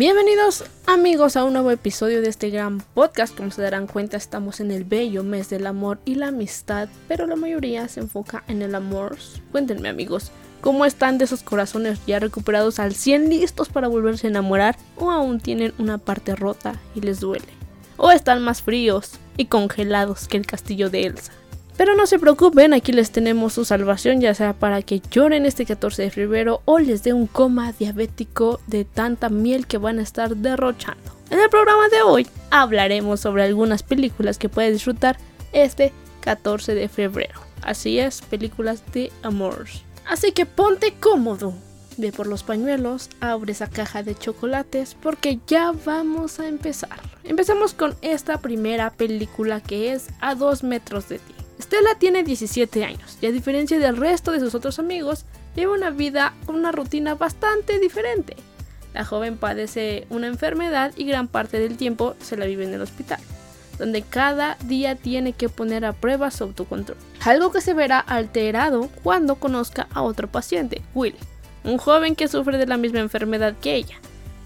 Bienvenidos amigos a un nuevo episodio de este gran podcast. Como se darán cuenta estamos en el bello mes del amor y la amistad, pero la mayoría se enfoca en el amor. Cuéntenme amigos, ¿cómo están de esos corazones ya recuperados al 100 listos para volverse a enamorar o aún tienen una parte rota y les duele? ¿O están más fríos y congelados que el castillo de Elsa? Pero no se preocupen, aquí les tenemos su salvación, ya sea para que lloren este 14 de febrero o les dé un coma diabético de tanta miel que van a estar derrochando. En el programa de hoy hablaremos sobre algunas películas que puedes disfrutar este 14 de febrero. Así es, películas de amor. Así que ponte cómodo, ve por los pañuelos, abre esa caja de chocolates porque ya vamos a empezar. Empezamos con esta primera película que es A dos metros de ti. Stella tiene 17 años y a diferencia del resto de sus otros amigos, lleva una vida con una rutina bastante diferente. La joven padece una enfermedad y gran parte del tiempo se la vive en el hospital, donde cada día tiene que poner a prueba su autocontrol. Algo que se verá alterado cuando conozca a otro paciente, Will, un joven que sufre de la misma enfermedad que ella.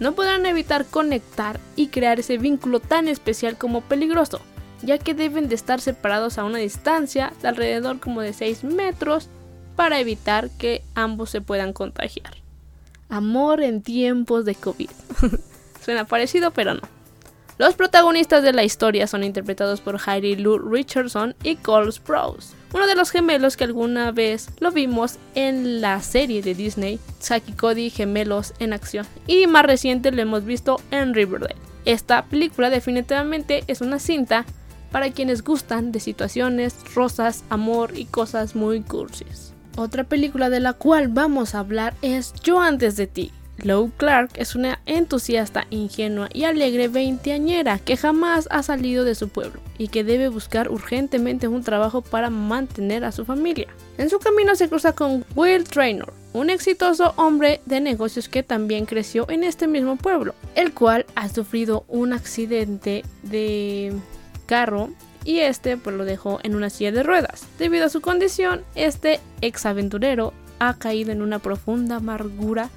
No podrán evitar conectar y crear ese vínculo tan especial como peligroso, ya que deben de estar separados a una distancia de alrededor como de 6 metros para evitar que ambos se puedan contagiar. Amor en tiempos de COVID. Suena parecido, pero no. Los protagonistas de la historia son interpretados por Heidi Lou Richardson y Cole Sprouse, uno de los gemelos que alguna vez lo vimos en la serie de Disney, Saki Cody Gemelos en Acción, y más reciente lo hemos visto en Riverdale. Esta película definitivamente es una cinta para quienes gustan de situaciones, rosas, amor y cosas muy cursis. Otra película de la cual vamos a hablar es Yo antes de ti. Lou Clark es una entusiasta, ingenua y alegre veinteañera que jamás ha salido de su pueblo y que debe buscar urgentemente un trabajo para mantener a su familia. En su camino se cruza con Will Traynor, un exitoso hombre de negocios que también creció en este mismo pueblo, el cual ha sufrido un accidente de carro y este pues lo dejó en una silla de ruedas. Debido a su condición, este ex aventurero ha caído en una profunda amargura,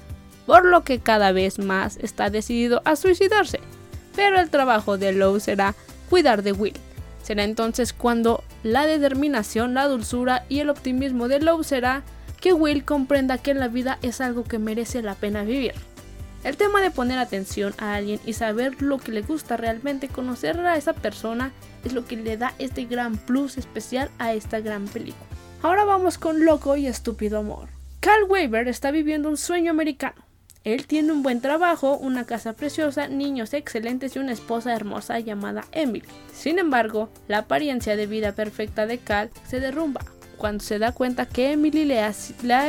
por lo que cada vez más está decidido a suicidarse. Pero el trabajo de Lowe será cuidar de Will. Será entonces cuando la determinación, la dulzura y el optimismo de Lowe será que Will comprenda que la vida es algo que merece la pena vivir. El tema de poner atención a alguien y saber lo que le gusta realmente, conocer a esa persona, es lo que le da este gran plus especial a esta gran película. Ahora vamos con Loco y Estúpido Amor. Cal Weaver está viviendo un sueño americano. Él tiene un buen trabajo, una casa preciosa, niños excelentes y una esposa hermosa llamada Emily. Sin embargo, la apariencia de vida perfecta de Cal se derrumba cuando se da cuenta que Emily le ha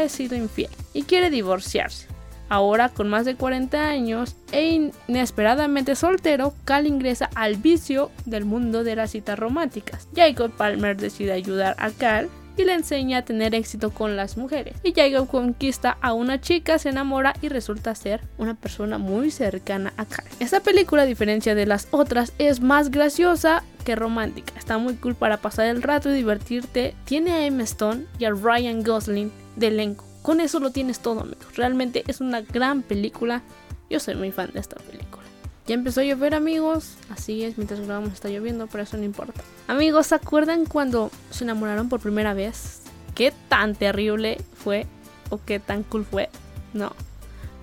sido infiel y quiere divorciarse. Ahora con más de 40 años e inesperadamente soltero, Cal ingresa al vicio del mundo de las citas románticas. Jacob Palmer decide ayudar a Cal y le enseña a tener éxito con las mujeres. Y Jacob conquista a una chica, se enamora y resulta ser una persona muy cercana a Cal. Esta película, a diferencia de las otras, es más graciosa que romántica. Está muy cool para pasar el rato y divertirte. Tiene a Emma Stone y a Ryan Gosling de elenco. Con eso lo tienes todo, amigos. Realmente es una gran película. Yo soy muy fan de esta película. Ya empezó a llover, amigos. Así es, mientras grabamos está lloviendo, pero eso no importa. Amigos, ¿se acuerdan cuando se enamoraron por primera vez? ¿Qué tan terrible fue o qué tan cool fue? No.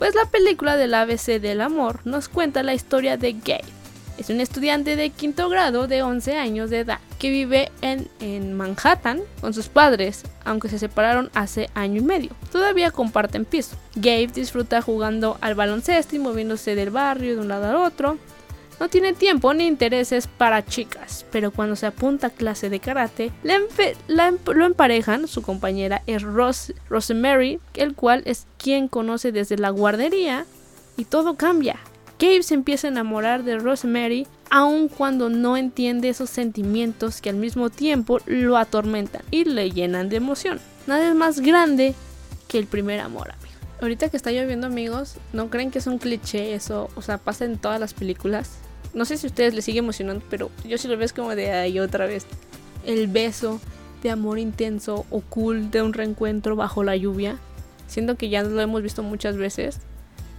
Pues la película del ABC del amor nos cuenta la historia de Gabe. Es un estudiante de quinto grado de 11 años de edad que vive en, en, Manhattan con sus padres, aunque se separaron hace año y medio. Todavía comparten piso. Gabe disfruta jugando al baloncesto y moviéndose del barrio de un lado al otro. No tiene tiempo ni intereses para chicas, pero cuando se apunta a clase de karate, lo emparejan, su compañera es Rose, Rosemary, el cual es quien conoce desde la guardería, y todo cambia. Gabe se empieza a enamorar de Rosemary aun cuando no entiende esos sentimientos que al mismo tiempo lo atormentan y le llenan de emoción. Nada es más grande que el primer amor, amigo. Ahorita que está lloviendo, amigos, no creen que es un cliché eso, o sea, pasa en todas las películas. No sé si a ustedes les sigue emocionando, pero yo sí lo ves como de ahí otra vez. El beso de amor intenso o cool de un reencuentro bajo la lluvia. Siento que ya lo hemos visto muchas veces.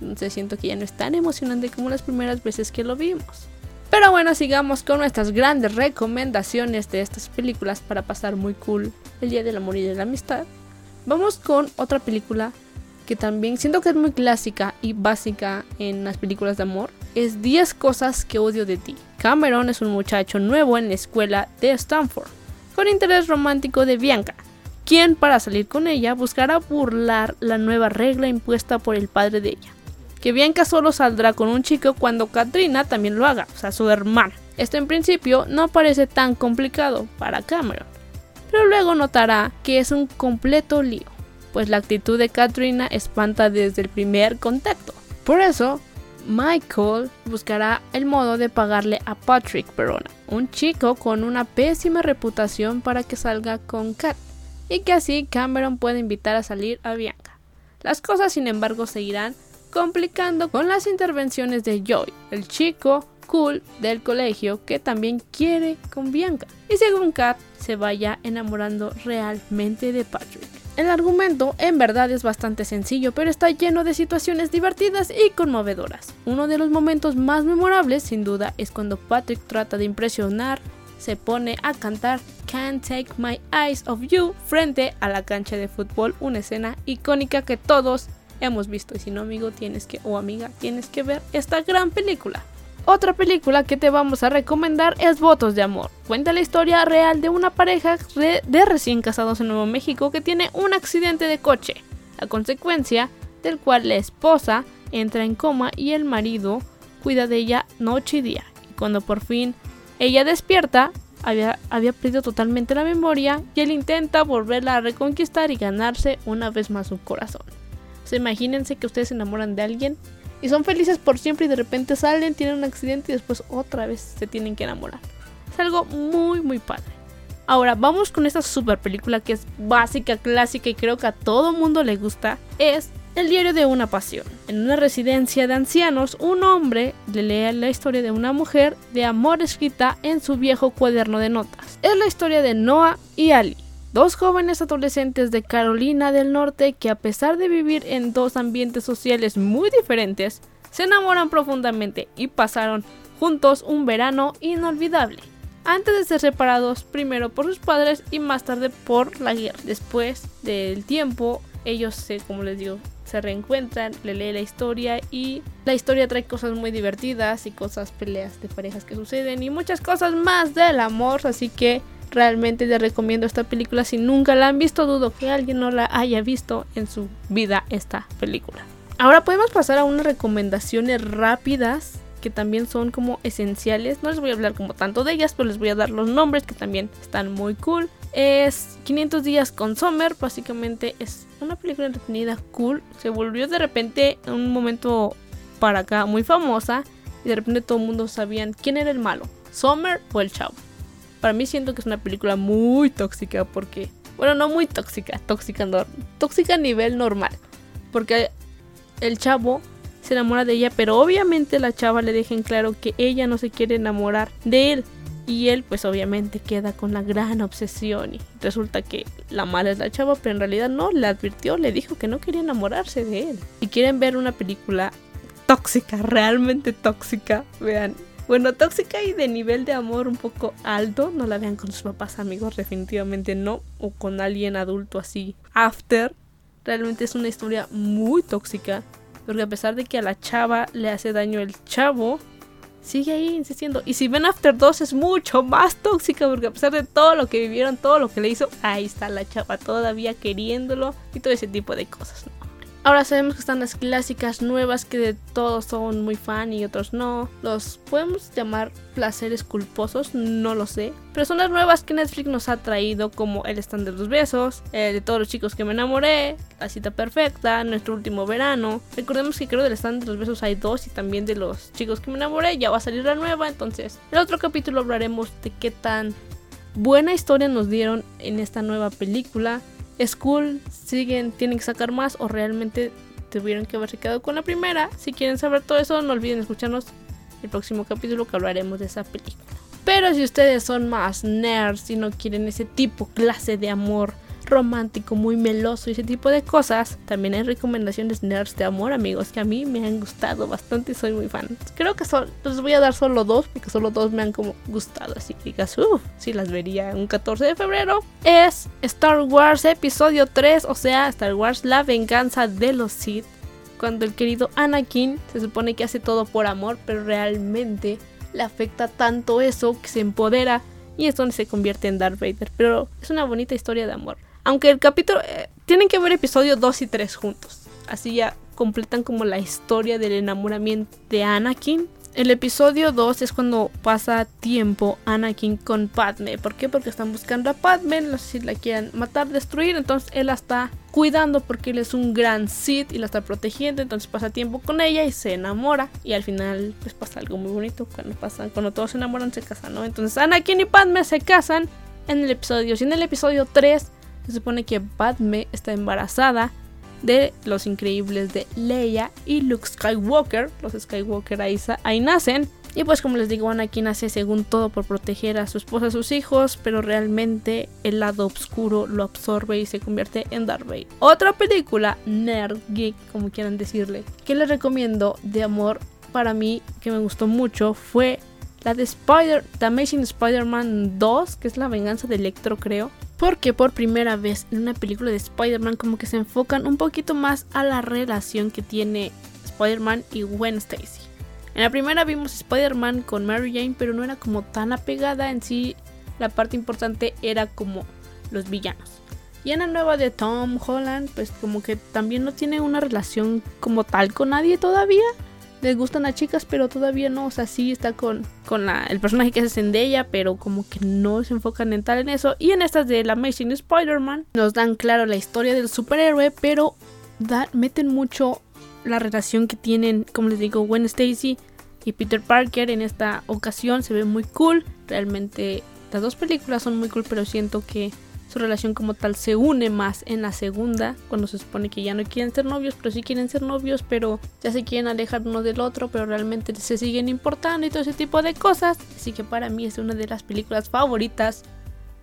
Entonces siento que ya no es tan emocionante como las primeras veces que lo vimos. Pero bueno, sigamos con nuestras grandes recomendaciones de estas películas para pasar muy cool el Día del Amor y de la Amistad. Vamos con otra película que también siento que es muy clásica y básica en las películas de amor. Es 10 cosas que odio de ti. Cameron es un muchacho nuevo en la escuela de Stanford, con interés romántico de Bianca, quien para salir con ella buscará burlar la nueva regla impuesta por el padre de ella que Bianca solo saldrá con un chico cuando Katrina también lo haga, o sea, su hermana. Esto en principio no parece tan complicado para Cameron, pero luego notará que es un completo lío, pues la actitud de Katrina espanta desde el primer contacto. Por eso, Michael buscará el modo de pagarle a Patrick Verona, un chico con una pésima reputación para que salga con Kat, y que así Cameron pueda invitar a salir a Bianca. Las cosas sin embargo seguirán complicando con las intervenciones de Joy, el chico cool del colegio que también quiere con Bianca y según Kat se vaya enamorando realmente de Patrick. El argumento en verdad es bastante sencillo, pero está lleno de situaciones divertidas y conmovedoras. Uno de los momentos más memorables, sin duda, es cuando Patrick trata de impresionar, se pone a cantar Can't Take My Eyes Off You frente a la cancha de fútbol, una escena icónica que todos hemos visto. Y si no, amigo, tienes que, o amiga, tienes que ver esta gran película. Otra película que te vamos a recomendar es Votos de Amor. Cuenta la historia real de una pareja de recién casados en Nuevo México que tiene un accidente de coche, a consecuencia del cual la esposa entra en coma y el marido cuida de ella noche y día. Y cuando por fin ella despierta, había, había perdido totalmente la memoria y él intenta volverla a reconquistar y ganarse una vez más su corazón imagínense que ustedes se enamoran de alguien y son felices por siempre y de repente salen, tienen un accidente y después otra vez se tienen que enamorar. Es algo muy muy padre. Ahora vamos con esta super película que es básica, clásica y creo que a todo mundo le gusta. Es El diario de una pasión. En una residencia de ancianos, un hombre le lee la historia de una mujer de amor escrita en su viejo cuaderno de notas. Es la historia de Noah y Ali Dos jóvenes adolescentes de Carolina del Norte que a pesar de vivir en dos ambientes sociales muy diferentes, se enamoran profundamente y pasaron juntos un verano inolvidable. Antes de ser separados primero por sus padres y más tarde por la guerra. Después del tiempo, ellos se, como les digo, se reencuentran, le lee la historia y la historia trae cosas muy divertidas y cosas peleas de parejas que suceden y muchas cosas más del amor, así que Realmente les recomiendo esta película. Si nunca la han visto, dudo que alguien no la haya visto en su vida esta película. Ahora podemos pasar a unas recomendaciones rápidas que también son como esenciales. No les voy a hablar como tanto de ellas, pero les voy a dar los nombres que también están muy cool. Es 500 días con Summer, básicamente es una película entretenida, cool. Se volvió de repente en un momento para acá muy famosa y de repente todo el mundo sabían quién era el malo, Summer o el chavo. Para mí siento que es una película muy tóxica porque, bueno, no muy tóxica, tóxica, tóxica a nivel normal. Porque el chavo se enamora de ella, pero obviamente la chava le deja en claro que ella no se quiere enamorar de él. Y él pues obviamente queda con la gran obsesión y resulta que la mala es la chava, pero en realidad no, le advirtió, le dijo que no quería enamorarse de él. Si quieren ver una película tóxica, realmente tóxica, vean bueno, tóxica y de nivel de amor un poco alto. No la vean con sus papás, amigos, definitivamente no. O con alguien adulto así. After. Realmente es una historia muy tóxica. Porque a pesar de que a la chava le hace daño el chavo, sigue ahí insistiendo. Y si ven After 2 es mucho más tóxica porque a pesar de todo lo que vivieron, todo lo que le hizo, ahí está la chava todavía queriéndolo y todo ese tipo de cosas. Ahora sabemos que están las clásicas nuevas que de todos son muy fan y otros no. Los podemos llamar placeres culposos, no lo sé. Pero son las nuevas que Netflix nos ha traído como El stand de los besos, el de todos los chicos que me enamoré, La cita perfecta, Nuestro último verano. Recordemos que creo del stand de los besos hay dos y también de los chicos que me enamoré. Ya va a salir la nueva, entonces en otro capítulo hablaremos de qué tan buena historia nos dieron en esta nueva película es cool, siguen, tienen que sacar más o realmente tuvieron que haberse quedado con la primera. Si quieren saber todo eso, no olviden escucharnos el próximo capítulo que hablaremos de esa película. Pero si ustedes son más nerds y no quieren ese tipo, clase de amor romántico, muy meloso y ese tipo de cosas. También hay recomendaciones nerds de amor, amigos, que a mí me han gustado bastante y soy muy fan. Creo que son, les voy a dar solo dos, porque solo dos me han como gustado. Así que digas, uff, si las vería un 14 de febrero. Es Star Wars Episodio 3, o sea, Star Wars La Venganza de los Sith. Cuando el querido Anakin se supone que hace todo por amor, pero realmente le afecta tanto eso que se empodera y es donde se convierte en Darth Vader. Pero es una bonita historia de amor. Aunque el capítulo... Eh, tienen que ver episodio 2 y 3 juntos. Así ya completan como la historia del enamoramiento de Anakin. El episodio 2 es cuando pasa tiempo Anakin con Padme. ¿Por qué? Porque están buscando a Padme. No sé si la quieren matar, destruir. Entonces él la está cuidando porque él es un gran Sith y la está protegiendo. Entonces pasa tiempo con ella y se enamora. Y al final pues pasa algo muy bonito. Cuando, pasan, cuando todos se enamoran se casan, ¿no? Entonces Anakin y Padme se casan en el episodio. Y en el episodio 3 se supone que Padme está embarazada de los increíbles de Leia y Luke Skywalker. Los Skywalker ahí, nacen. Y pues como les digo, Anakin nace según todo por proteger a su esposa y a sus hijos, pero realmente el lado oscuro lo absorbe y se convierte en Darth Vader. Otra película, nerd, geek, como quieran decirle, que les recomiendo de amor para mí, que me gustó mucho, fue la de Spider, The Amazing Spider-Man 2, que es la venganza de Electro, creo. Porque por primera vez en una película de Spider-Man como que se enfocan un poquito más a la relación que tiene Spider-Man y Gwen Stacy. En la primera vimos Spider-Man con Mary Jane, pero no era como tan apegada en sí. La parte importante era como los villanos. Y en la nueva de Tom Holland, pues como que también no tiene una relación como tal con nadie todavía les gustan a chicas, pero todavía no. O sea, sí está con, con el personaje que es Zendaya, pero como que no se enfocan en tal en eso. Y en estas de la Amazing Spider-Man nos dan claro la historia del superhéroe, pero meten mucho la relación que tienen, como les digo, Gwen Stacy y Peter Parker en esta ocasión. Se ve muy cool. Realmente las dos películas son muy cool, pero siento que su relación como tal se une más en la segunda, cuando se supone que ya no quieren ser novios, pero sí quieren ser novios, pero ya se quieren alejar uno del otro, pero realmente se siguen importando y todo ese tipo de cosas. Así que para mí es una de las películas favoritas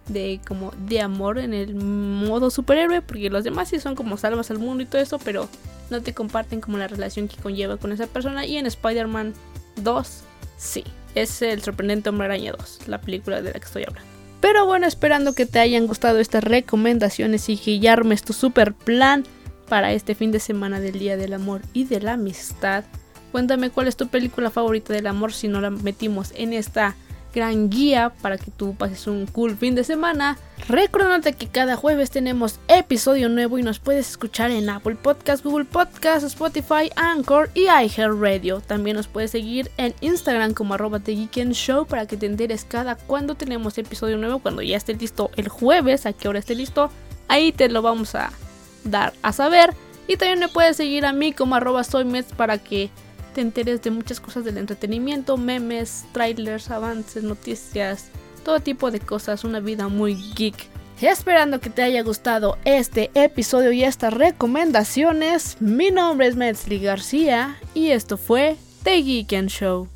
de como de amor en el modo superhéroe, porque los demás sí son como salvas al mundo y todo eso, pero no te comparten como la relación que conlleva con esa persona. Y en Spider-Man 2, sí, es el sorprendente Hombre Araña 2, la película de la que estoy hablando. Pero bueno, esperando que te hayan gustado estas recomendaciones y que ya tu super plan para este fin de semana del Día del Amor y de la Amistad. Cuéntame cuál es tu película favorita del amor si no la metimos en esta gran guía para que tú pases un cool fin de semana. Recordándote que cada jueves tenemos episodio nuevo y nos puedes escuchar en Apple Podcast, Google Podcast, Spotify, Anchor y iHeartRadio. También nos puedes seguir en Instagram como arroba Show para que te enteres cada cuando tenemos episodio nuevo, cuando ya esté listo el jueves, a qué hora esté listo. Ahí te lo vamos a dar a saber. Y también me puedes seguir a mí como arroba soymets para que te enteres de muchas cosas del entretenimiento, memes, trailers, avances, noticias, todo tipo de cosas, una vida muy geek. Esperando que te haya gustado este episodio y estas recomendaciones, mi nombre es Metzli García y esto fue The Geek and Show.